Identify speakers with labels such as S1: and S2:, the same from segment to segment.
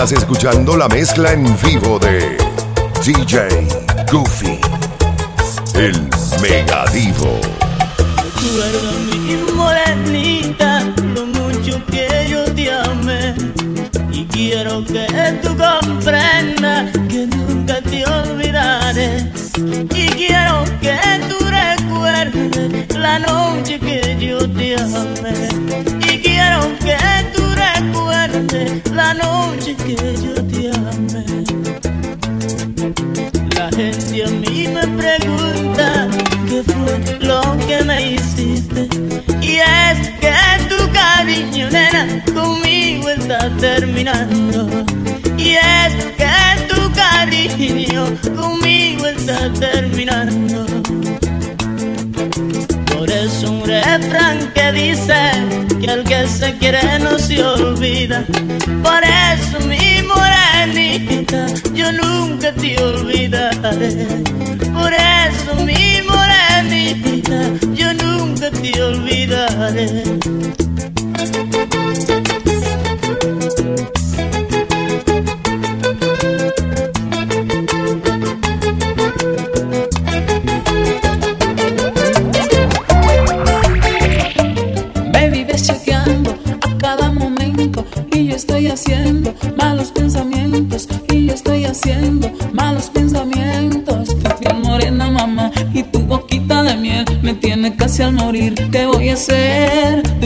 S1: Estás escuchando la mezcla en vivo de DJ Goofy, el.
S2: Recuerda mi morenita, lo mucho que yo te amé. Y quiero que tú comprendas que nunca te olvidaré. Y quiero que tú recuerdes la noche que yo te amé. Y quiero que tú la noche que yo te amé. La gente a mí me pregunta qué fue lo que me hiciste. Y es que tu cariño, nena, conmigo está terminando. Y es que tu cariño conmigo está terminando. Por eso un refrán que dice al que se quiere no se olvida. Por eso mi morenita, yo nunca te olvidaré. Por eso mi morenita, yo nunca te olvidaré.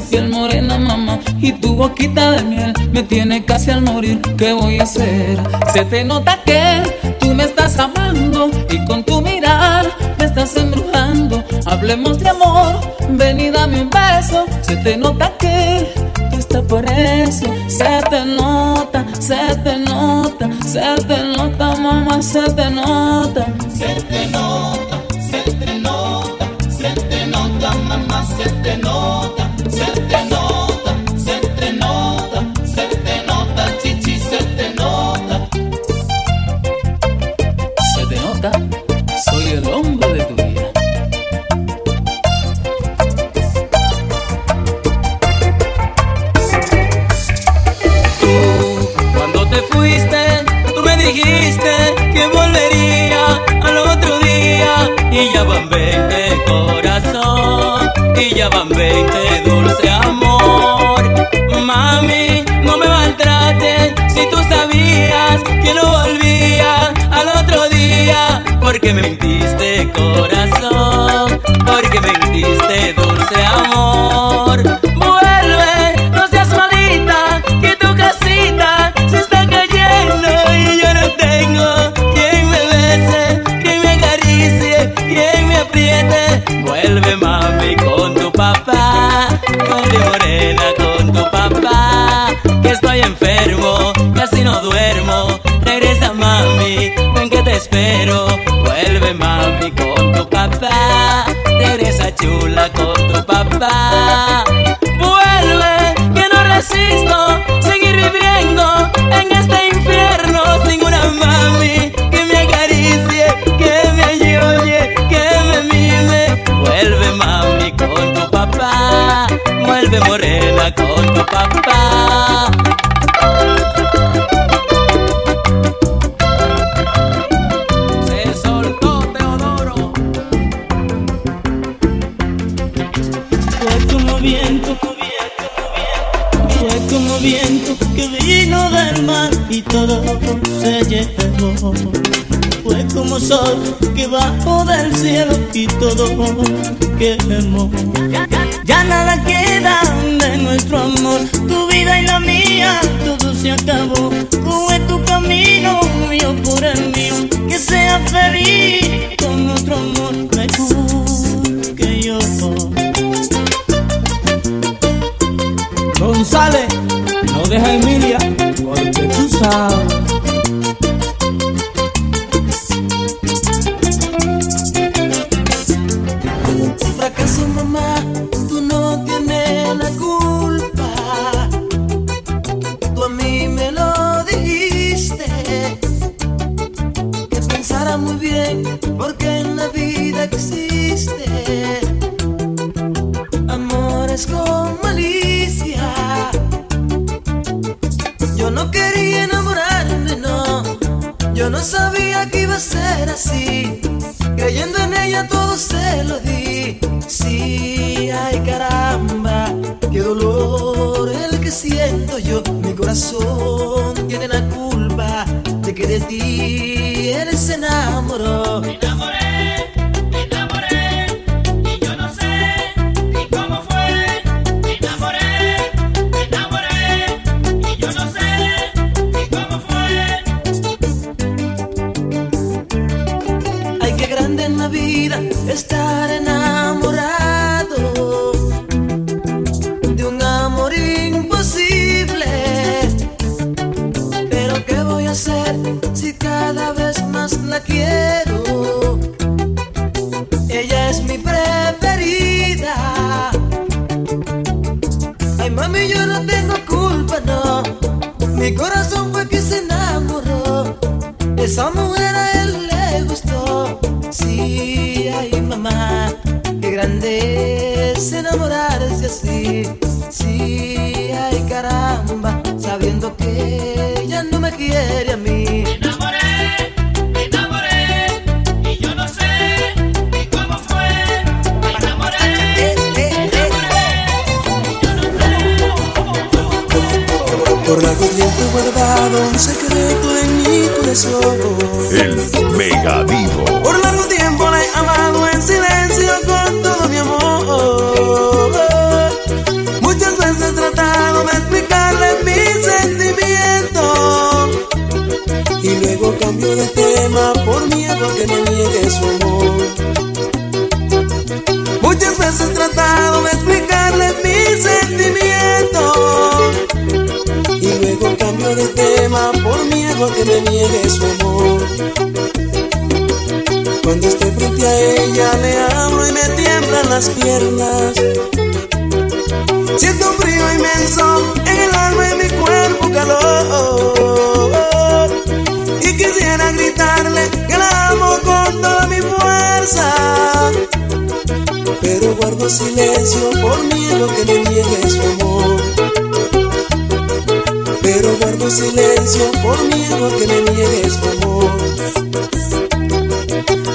S3: Tu piel morena, mamá, y tu boquita de miel me tiene casi al morir. ¿Qué voy a hacer? Se te nota que tú me estás amando y con tu mirar me estás embrujando. Hablemos de amor, ven y dame un beso. Se te nota que tú estás por eso. Se te nota, se te nota, se te nota, mamá, se te nota. Se te mentiste corazón, porque mentiste dulce amor. Espero. Vuelve mami con tu papá, regresa chula con tu papá.
S2: Y todo se llevó. Fue como sol que bajó del cielo y todo quemó. Ya nada queda de nuestro amor, tu vida y la mía, todo se acabó. Coge tu camino, mío por el mío, que sea feliz con otro amor mejor que yo.
S4: González, no deja Emilia, porque
S5: corazón si cada vez más la quiero? Ella es mi preferida. Ay, mami, yo no tengo culpa, no. Mi corazón fue que se enamoró. Esa mujer a él le gustó. Sí, ay mamá, qué grande es enamorarse así. Sí, ay caramba, sabiendo que quiere a mí.
S6: Me enamoré, me enamoré, y yo no sé ni cómo fue. Me enamoré, me enamoré, y yo no sé.
S7: Por tiempo he guardado un secreto en mi corazón.
S1: El Mega Divo.
S7: Por largo tiempo la he amado en silencio luego cambio de tema por miedo que me niegue su amor. Muchas veces he tratado de explicarle mis sentimientos. Y luego cambio de tema por miedo que me niegue su amor. Cuando estoy frente a ella le hablo y me tiemblan las piernas. Siento un frío inmenso Pero guardo silencio por miedo que me niegue su amor. Pero guardo silencio por miedo que me niegue su amor.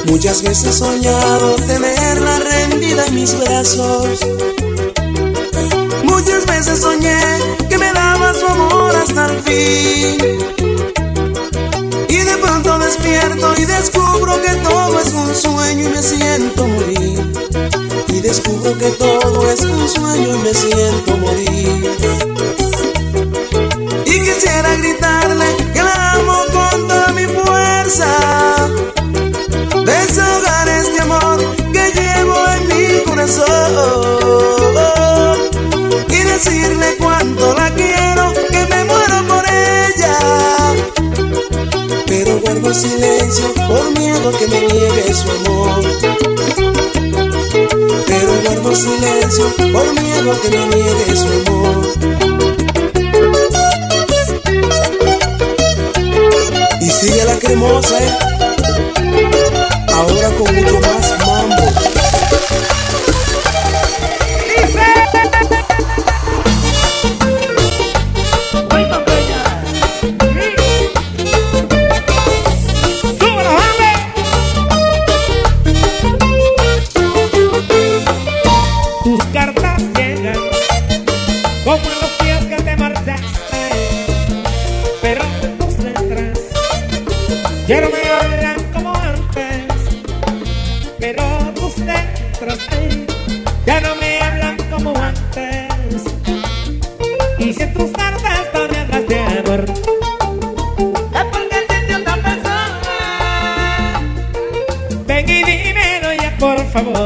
S7: Muchas veces he soñado tenerla rendida en mis brazos. Muchas veces soñé que me daba su amor hasta el fin. Y descubro que todo es un sueño y me siento morir. Y descubro que todo es un sueño y me siento morir. Y quisiera gritarle silencio por miedo que me niegue su amor. Pero guardo silencio por miedo que me niegue su amor. Y sigue la cremosa, ¿eh? Ahora con mucho más
S8: favor.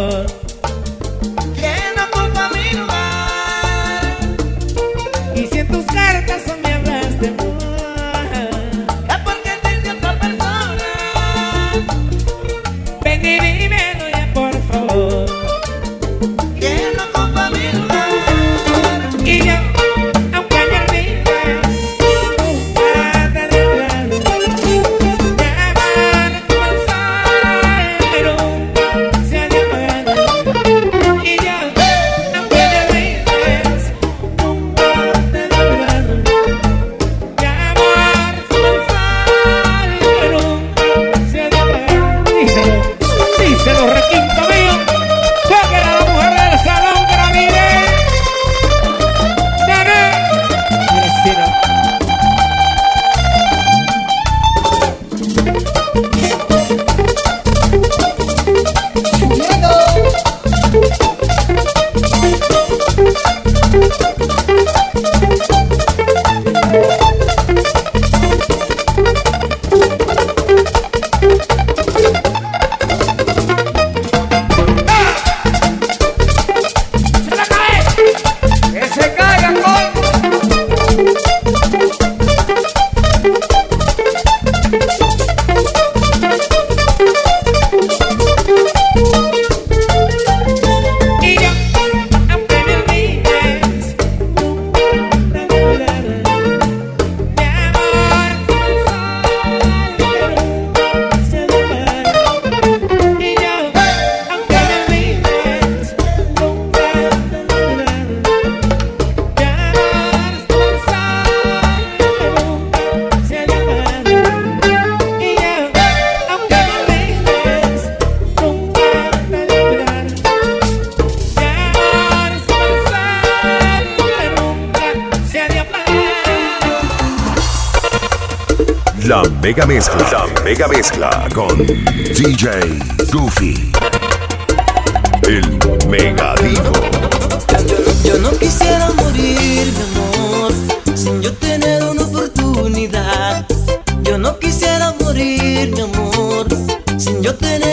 S1: mega mezcla. La mega mezcla con DJ Goofy. El mega divo.
S5: Yo no quisiera morir, mi amor, sin yo tener una oportunidad. Yo no quisiera morir, mi amor, sin yo tener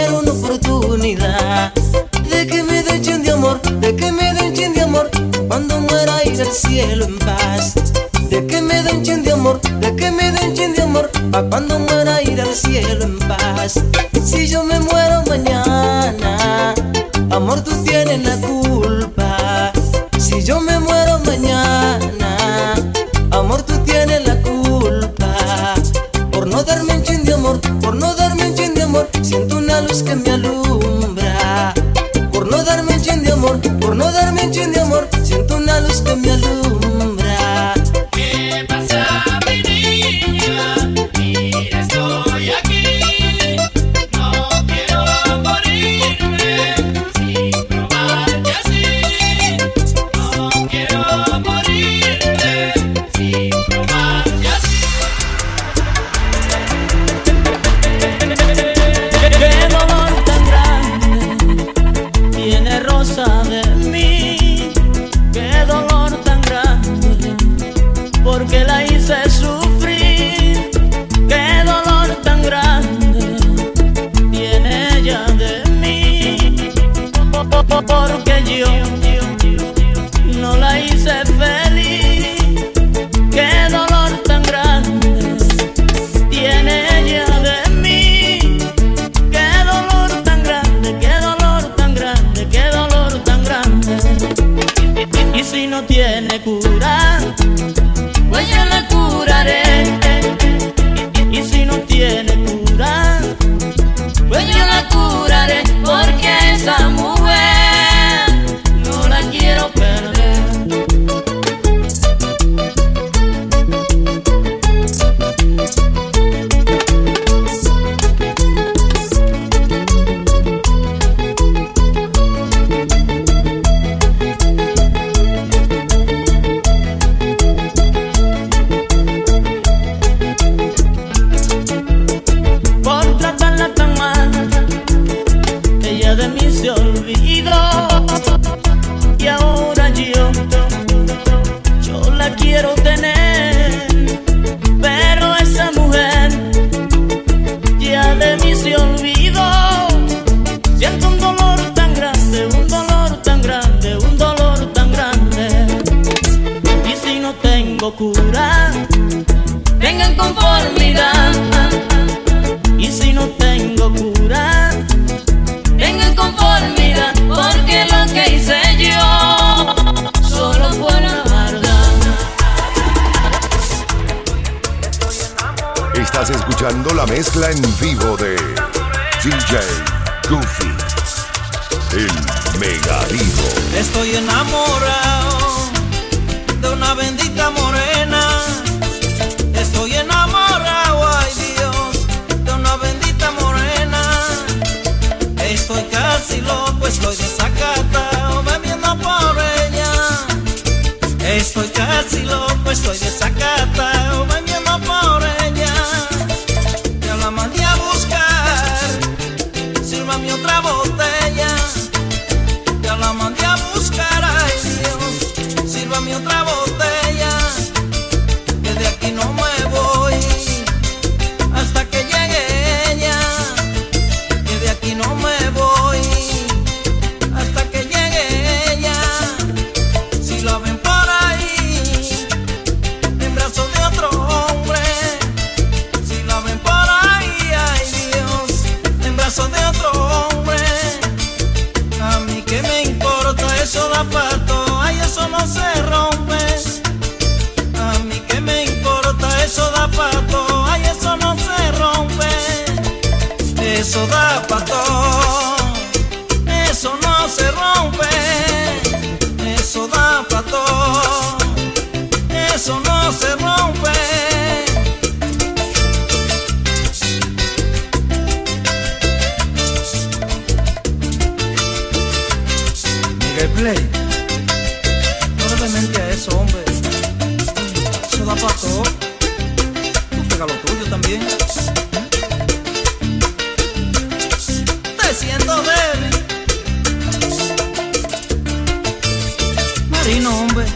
S2: vengan conformidad. Y si no tengo cura, vengan conformidad, porque lo que hice yo solo fue una maldad.
S1: Estás escuchando la mezcla en vivo de DJ Goofy, el mega vivo.
S9: Estoy enamorado de una bendita mujer place for No realmente a eso, hombre. Eso da para todo. Pega lo tuyo también. Te siento débil. Marino, hombre.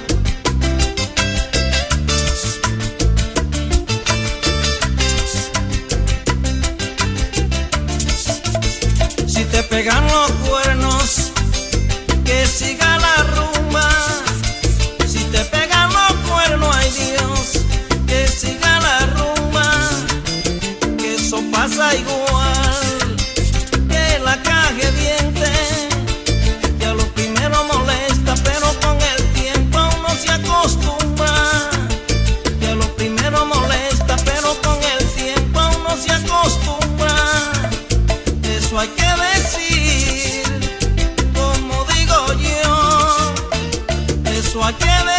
S9: Si te pegan los cuernos que siga la rumba. Si te pegan los cuernos, ay Dios, que siga la rumba. Que eso pasa igual que la caja diente. Hay que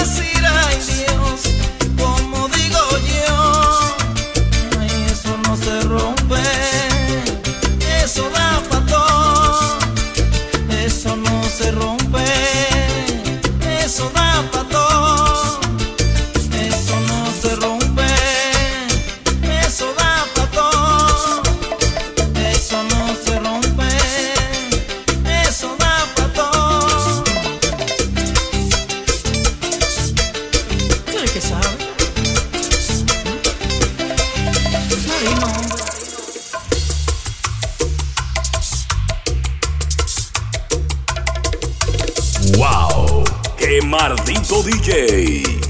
S1: ¡Wow! ¡Qué maldito DJ!